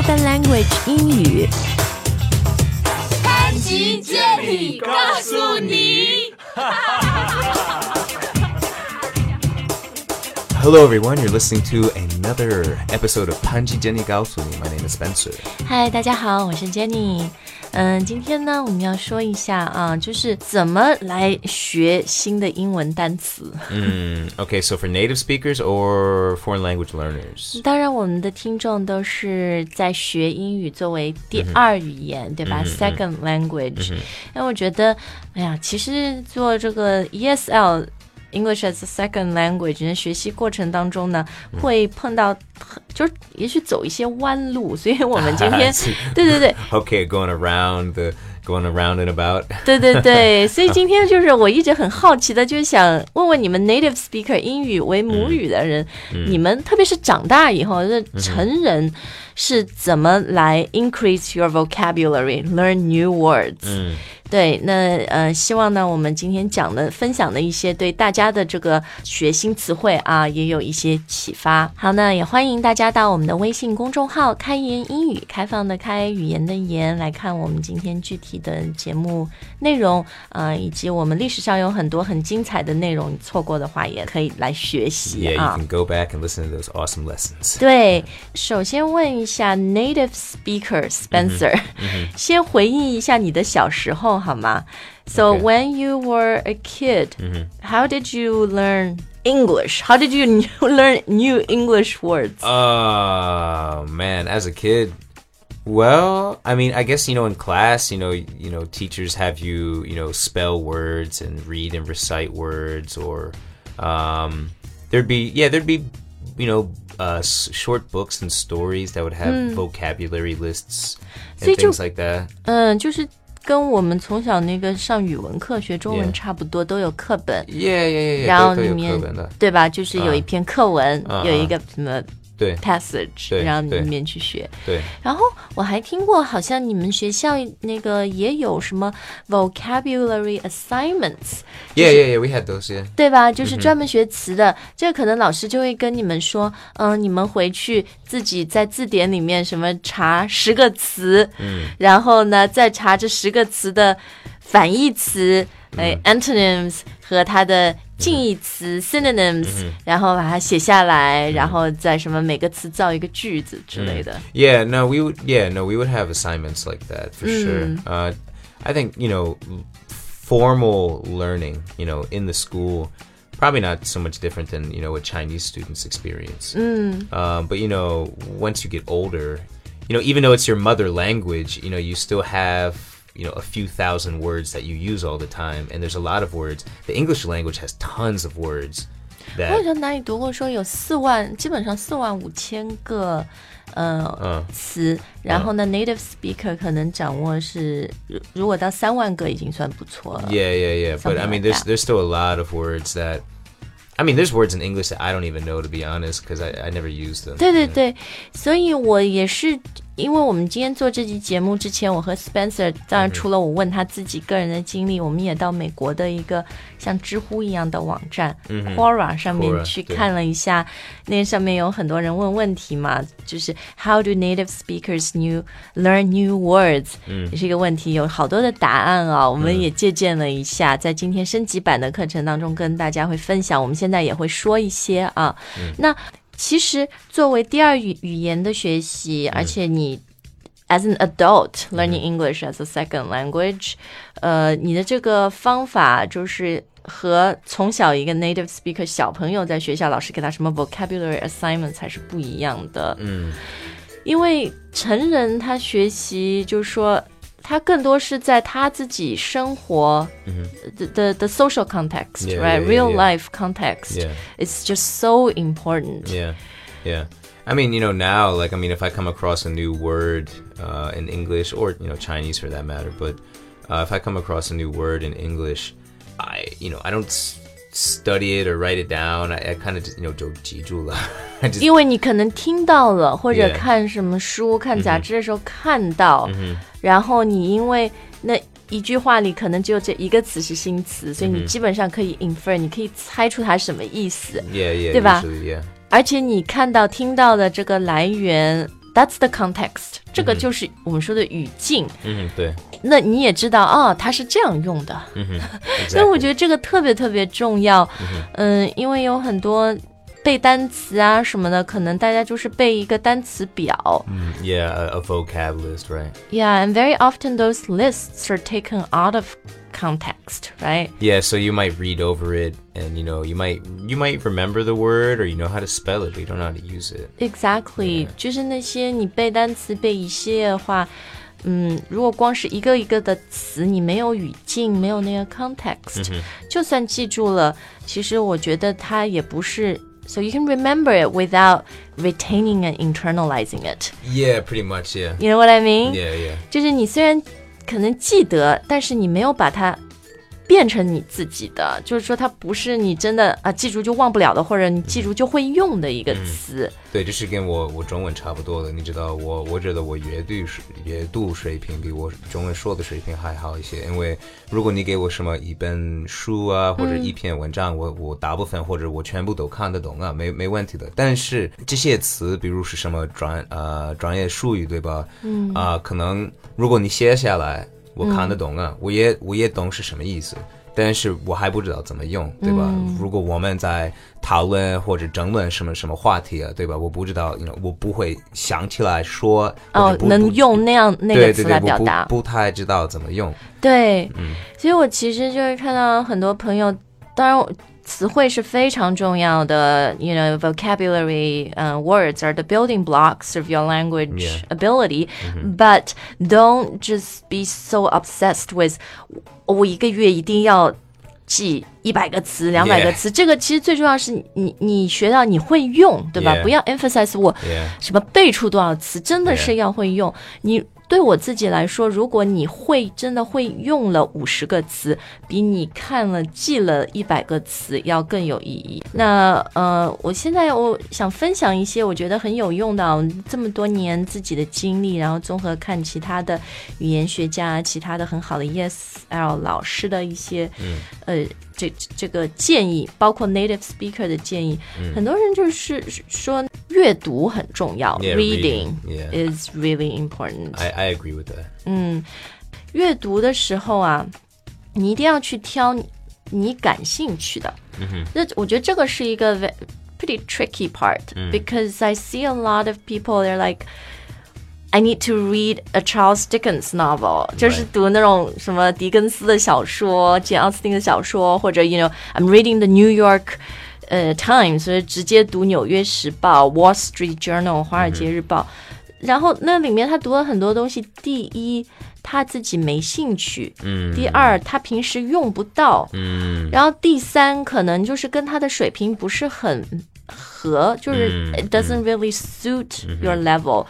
Spoken Language 英语。潘吉接力告诉你。 Hello, everyone. You're listening to another episode of Panji Jenny Gaosuni. My name is Spencer. 嗨，大家好，我是 Jenny。 嗯，今天呢，我们要说一下啊，就是怎么来学新的英文单词。Mm, okay, so for native speakers or foreign language learners? 当然，我们的听众都是在学英语作为第二语言，对吧？Second language。那我觉得，哎呀，其实做这个 ESL。English as a second language 的学习过程当中呢，会碰到，就是也许走一些弯路，所以我们今天，对对对，Okay, going around the going around and about. 对对对，所以今天就是我一直很好奇的，就是想问问你们 native speaker 英语为母语的人，你们特别是长大以后，就是成人是怎么来 increase your vocabulary, learn new words？、对，那呃，希望呢，我们今天讲的、分享的一些对大家的这个学新词汇啊，也有一些启发。好，那也欢迎大家到我们的微信公众号“开言英语”，开放的开，语言的言，来看我们今天具体的节目内容，呃，以及我们历史上有很多很精彩的内容，你错过的话也可以来学习 Yeah, 啊 you。can go back and listen to those awesome lessons. 对，首先问 一下 native speaker Spencer，、先回忆一下你的小时候好吗？So Okay. when you were a kid, how did you learn English? How did you learn new English words? Oh man, as a kid, well, I mean, I guess you know in class, you know, you know, teachers have you, you know, spell words and read and recite words, or um, there'd be yeah, there'd be you know, uh, s- short books and stories that would have vocabulary lists and 所以就- things like that. 嗯，就是跟我们从小那个上语文课学中文 Yeah. 差不多，都有课本。 Yeah, yeah, yeah, yeah. 然后都-都有里面课本的。对吧？就是有一篇课文，啊有一个什么 对 passage，对然后里面去学。对。然后我还听过，好像你们学校那个也有什么 vocabulary assignments，Yeah, yeah, yeah. We had those. Yeah. 对吧？就是专门学词的。这个可能老师就会跟你们说，嗯、你们回去自己在字典里面什么查十个词，嗯，然后呢再查这十个词的反义词，哎、a n t o n y m s 和它的近义词 synonyms，、然后把它写下来，然后再什么每个词造一个句子之类的。 Yeah, no, we would. Yeah, no, we would have assignments like that for sure. Uh, I think you know, formal learning, you know, in the school, probably not so much different than you know what Chinese students experience. Um, but you know, once you get older, you know, even though it's your mother language, you know, you still have you know a few thousand words that you use all the time, and there's a lot of words. The English language has tons of words 我好 that 像哪里读过说有四万，基本上四万五千个呃、嗯词，然后呢、n a t i v e speaker 可能掌握是如如果到三万个已经算不错了。 Yeah, yeah, yeah. But Something I mean, like there's that. there's still a lot of words that. I mean, there's words in English that I don't even know to be honest, because I, I never use them. 对对对，所以我也是， 因为我们今天做这期节目之前，我和 Spencer，当然除了我问他自己个人的经历，我们也到美国的一个像知乎一样的网站、Quora 上面去看了一下，那上面有很多人问问题嘛，就是 How do native speakers new learn new words？也是一个问题，有好多的答案啊，我们也借鉴了一下，在今天升级版的课程当中跟大家会分享，我们现在也会说一些啊，那。其实作为第二语语言的学习，而且你 as an adult learning English as a second language，呃，你的这个方法就是和从小一个 native speaker 小朋友在学校老师给他什么 vocabulary assignment 才是不一样的。嗯，因为成人他学习就是说。他更多是在他自己生活的的的 social context, Yeah, right? yeah, yeah, Real yeah. life context. Yeah. It's just so important. Yeah, yeah. I mean, you know, now, like, I mean, if I come across a new word uh, in English or you know Chinese for that matter, but uh, if I come across a new word in English, I you know I don't s- study it or write it down. I, I kind of just you know 就记住了 I just 因为你可能听到了，或者 Yeah 看什么书、看杂志的时候看到，然后你因为那一句话里可能只有这一个词是新词，所以你基本上可以 infer，你可以猜出它是什么意思。 yeah yeah 对吧？ usually yeah 而且你看到、听到的这个来源 That's the context，这个就是我们说的语境。嗯，对， 那你也知道啊，它是这样用的。嗯哼，所以我觉得这个特别特别重要。嗯，因为有很多背单词啊什么的，可能大家就是背一个单词表。嗯，Yeah, a, a vocab list, right? Yeah, and very often those lists are taken out of context, right? Yeah, so you might read over it and you know, you might you might remember the word or you know how to spell it, but you don't know how to use it. Exactly，、就是那些你背单词背一系列的话， 嗯，如果光是一个一个的词，你没有语境，没有那个 context，、就算记住了，其实我觉得它也不是。So you can remember it without retaining and internalizing it. Yeah, pretty much, yeah. You know what I mean? Yeah, yeah. 就是你虽然可能记得，但是你没有把它变成你自己的，就是说它不是你真的啊记住就忘不了的，或者你记住就会用的一个词。对，这是跟我我中文差不多的。你知道，我我觉得我阅读水阅读水平比我中文说的水平还好一些。因为如果你给我什么一本书啊，或者一篇文章，我我大部分或者我全部都看得懂啊，没没问题的。但是这些词，比如是什么专呃专业术语，对吧？嗯啊、可能如果你写下来，我看得懂啊，我也我也懂是什么意思。但是我还不知道怎么用，对吧？如果我们在讨论或者争论什么什么话题啊，对吧？我不知道我不会想起来说，哦能用那样那个词来表达。不不太知道怎么用。对，嗯所以我其实就是看到很多朋友，当然我词汇是非常重要的，you know vocabulary，嗯、words are the building blocks of your language Yeah. ability，、but don't just be so obsessed with 我一个月一定要。记一百个词、两百个 Yeah. 词这个其实最重要是你你你学到你会用，对吧 Yeah. 不要 emphasize 我 Yeah. 什么背出多少词，真的是 Yeah. 要会用。你 对我自己来说，如果你会真的会用了五十个词，比你看了记了一百个词要更有意义。那呃，我现在我想分享一些我觉得很有用的啊，这么多年自己的经历，然后综合看其他的语言学家、其他的很好的 ESL 老师的一些、呃这这个建议，包括 native speaker 的建议，很多人就是说阅读很重要 Yeah, reading reading, yeah. is really important。 I I agree with that. 嗯，阅读的时候啊，你一定要去挑你你感兴趣的。那我觉得这个是一个 ve- pretty tricky part、because I see a lot of people they're like. I need to read a Charles Dickens novel，就是读那种什么狄更斯的小说、简奥斯汀的小说，或者 you know I'm reading the New York 呃 Times，所以直接读《纽约时报》、Wall Street Journal、华尔街日报。然后那里面他读了很多东西，第一他自己没兴趣，嗯第二他平时用不到，嗯然后第三可能就是跟他的水平不是很合，就是嗯 it doesn't really suit your level。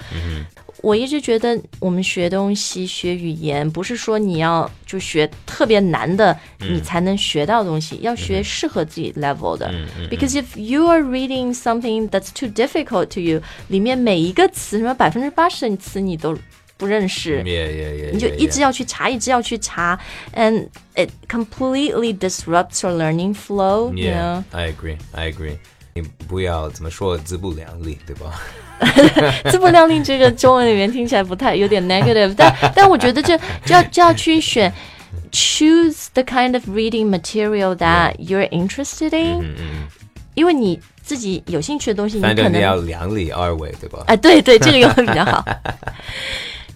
我一直觉得我们学东西、学语言，不是说你要就学特别难的，你才能学到东西，要学适合自己 level 的。Because if you are reading something that's too difficult to you，里面每一个词，什么百分之八十的词你都不认识。 Yeah, yeah, yeah. 你就 yeah, 一直 yeah. 要去查，一直要去查，and it completely disrupts your learning flow. You know. Yeah, I agree. I agree. 你不要怎么说自不量力，对吧？自不量力这个中文里面听起来不太有点 negative，但但我觉得这就要就要去选，choose the kind of reading material that you're interested in，、因为你自己有兴趣的东西，你可能你要能量力而为，对吧？哎，对对，这个用的比较好。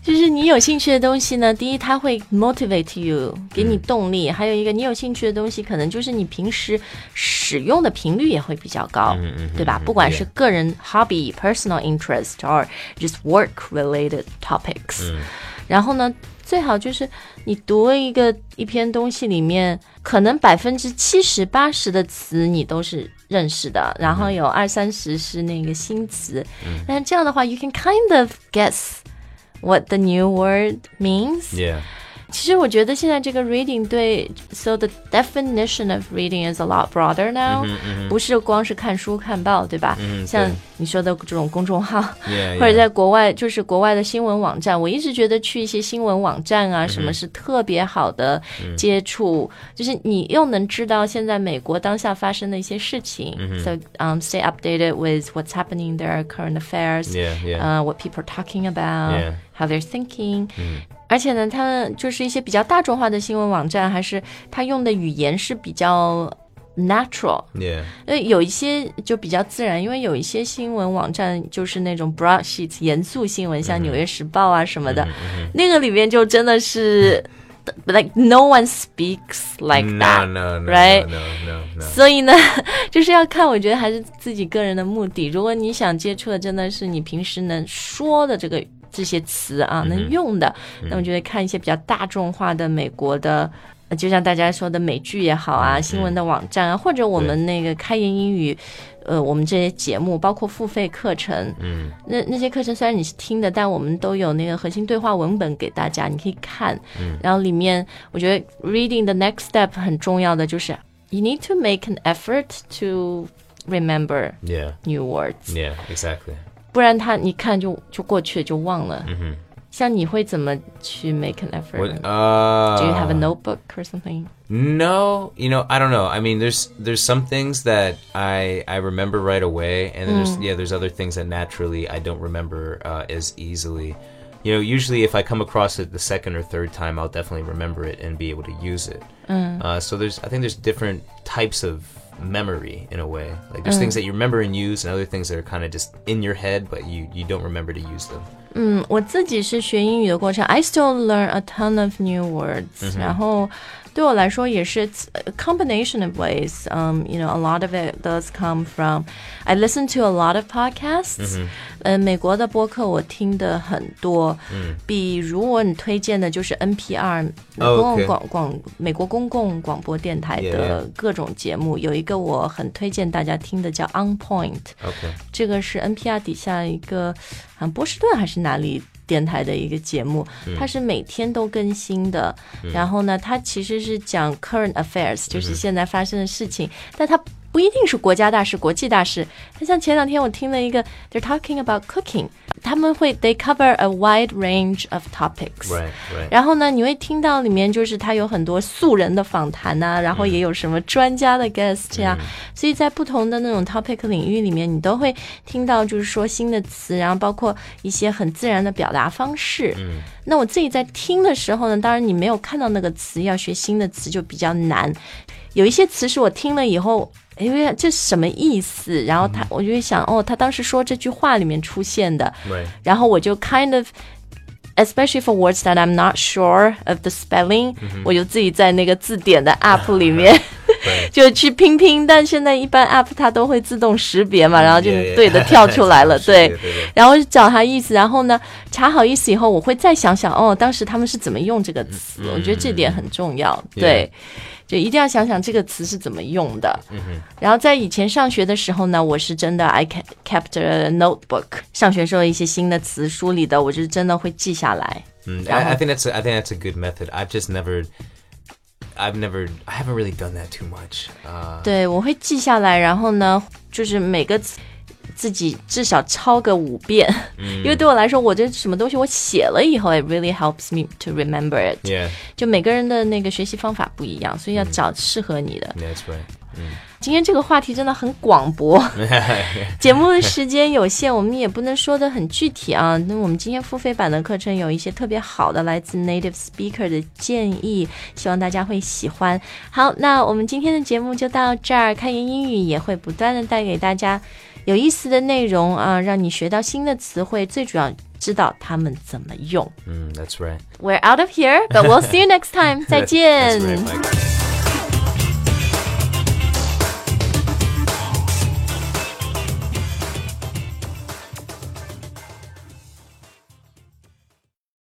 就是你有兴趣的东西呢，第一它会 motivate you，给你动力；还有一个你有兴趣的东西，可能就是你平时使用的频率也会比较高，对吧？不管是个人 hobby、personal interest or just work related topics，、然后呢，最好就是你读一个一篇东西里面，可能百分之七十八十的词你都是认识的，然后有二三十是那个新词，但这样的话，you can kind of guess what the new word means。 Yeah. 其实我觉得现在这个 reading 对，so the definition of reading is a lot broader now，、不是光是看书看报，对吧？像 你说的这种公众号 Yeah, 或者 yeah. 在国外就是国外的新闻网站，我一直觉得去一些新闻网站啊，什么是特别好的接触，就是你又能知道现在美国当下发生的一些事情、s o um stay updated with what's happening there, current affairs，Yeah, yeah. 呃、w h a t people are talking about, Yeah. how they're thinking，、而且呢，他们就是一些比较大众化的新闻网站，还是他用的语言是比较 natural。yeah. 因为有一些就比较自然，因为有一些新闻网站就是那种 broadsheets 严肃新闻，像《纽约时报》啊什么的，那个里面就真的是 like no one speaks like that。no, no, right? no, no, no, no. 所以呢，就是要看，我觉得还是自己个人的目的。如果你想接触的真的是你平时能说的这个这些词啊，能用的，那我觉得看一些比较大众化的美国的。呃就像大家说的美剧也好啊，新闻的网站啊，或者我们那个开言英语，呃，我们这些节目，包括付费课程，嗯，那那些课程虽然你是听的，但我们都有那个核心对话文本给大家，你可以看。嗯然后里面我觉得 reading the next step 很重要的就是 you need to make an effort to remember Yeah, new words，yeah, exactly. 不然他你看就就过去就忘了。嗯哼像你会怎么去 make an effort？ What, uh, Do you have a notebook or something？ No, you know, I don't know. I mean, there's there's some things that I I remember right away, and then there's yeah, there's other things that naturally I don't remember uh, as easily. You know, usually if I come across it the second or third time, I'll definitely remember it and be able to use it. Uh, so there's I think there's different types of memory in a way. Like there's things that you remember and use, and other things that are kind of just in your head, but you you don't remember to use them. 嗯，我自己是学英语的过程，I still learn a ton of new words、然后对我来说也是 it's a combination of ways. Um, you know, a lot of it does come from I listen to a lot of podcasts. 呃，美国的播客我听的很多，比如我很推荐的就是 NPR 公共 OK 广广美国公共广播电台 Yeah, 的各种节目有一个我很推荐大家听的叫 On Point。 Okay. 这个是 NPR 底下一个，好像波士顿还是哪里 电台的一个节目，它是每天都更新的。然后呢，它其实是讲 current affairs，就是现在发生的事情，但它不一定是国家大事、国际大事。那像前两天我听了一个，they're talking about cooking，他们会 they cover a wide range of topics。Right. Right. 然后呢，你会听到里面就是它有很多素人的访谈呐、然后也有什么专家的 guest 呀、所以在不同的那种 topic 领域里面，你都会听到就是说新的词，然后包括一些很自然的表达方式。嗯，那我自己在听的时候呢，当然你没有看到那个词，要学新的词就比较难。有一些词是我听了以后。因为这是什么意思？然后他，我就会想，哦，他当时说这句话里面出现的，然后我就 kind of especially for words that I'm not sure of the spelling，、我就自己在那个字典的 app 里面 就去拼拼。但现在一般 app 它都会自动识别嘛，然后就.对的跳出来了，对。然后就找它意思，然后呢查好意思以后，我会再想想，哦，当时他们是怎么用这个词？我觉得这点很重要，对。就一定要想想这个词是怎么用的。然后在以前上学的时候呢，我是真的 I kept a notebook，上学时候一些新的词书里的，我是真的会记下来。Mm, I, I think that's a, I think that's a good method. I've just never, I've never, I haven't really done that too much. Uh, 对，我会记下来，然后呢，就是每个词自己至少抄个五遍，因为对我来说，我这什么东西我写了以后，it really helps me to remember it。就每个人的那个学习方法不一样，所以要找适合你的。yeah, that's right. 今天这个话题真的很广博，节目的时间有限，我们也不能说的很具体啊。那我们今天付费版的课程有一些特别好的来自 native speaker 的建议，希望大家会喜欢。好，那我们今天的节目就到这儿，开言英语也会不断的带给大家有意思的内容啊，让你学到新的词汇，最主要知道他们怎么用。Mm, that's right. We're out of here, but we'll see you next time. 再见。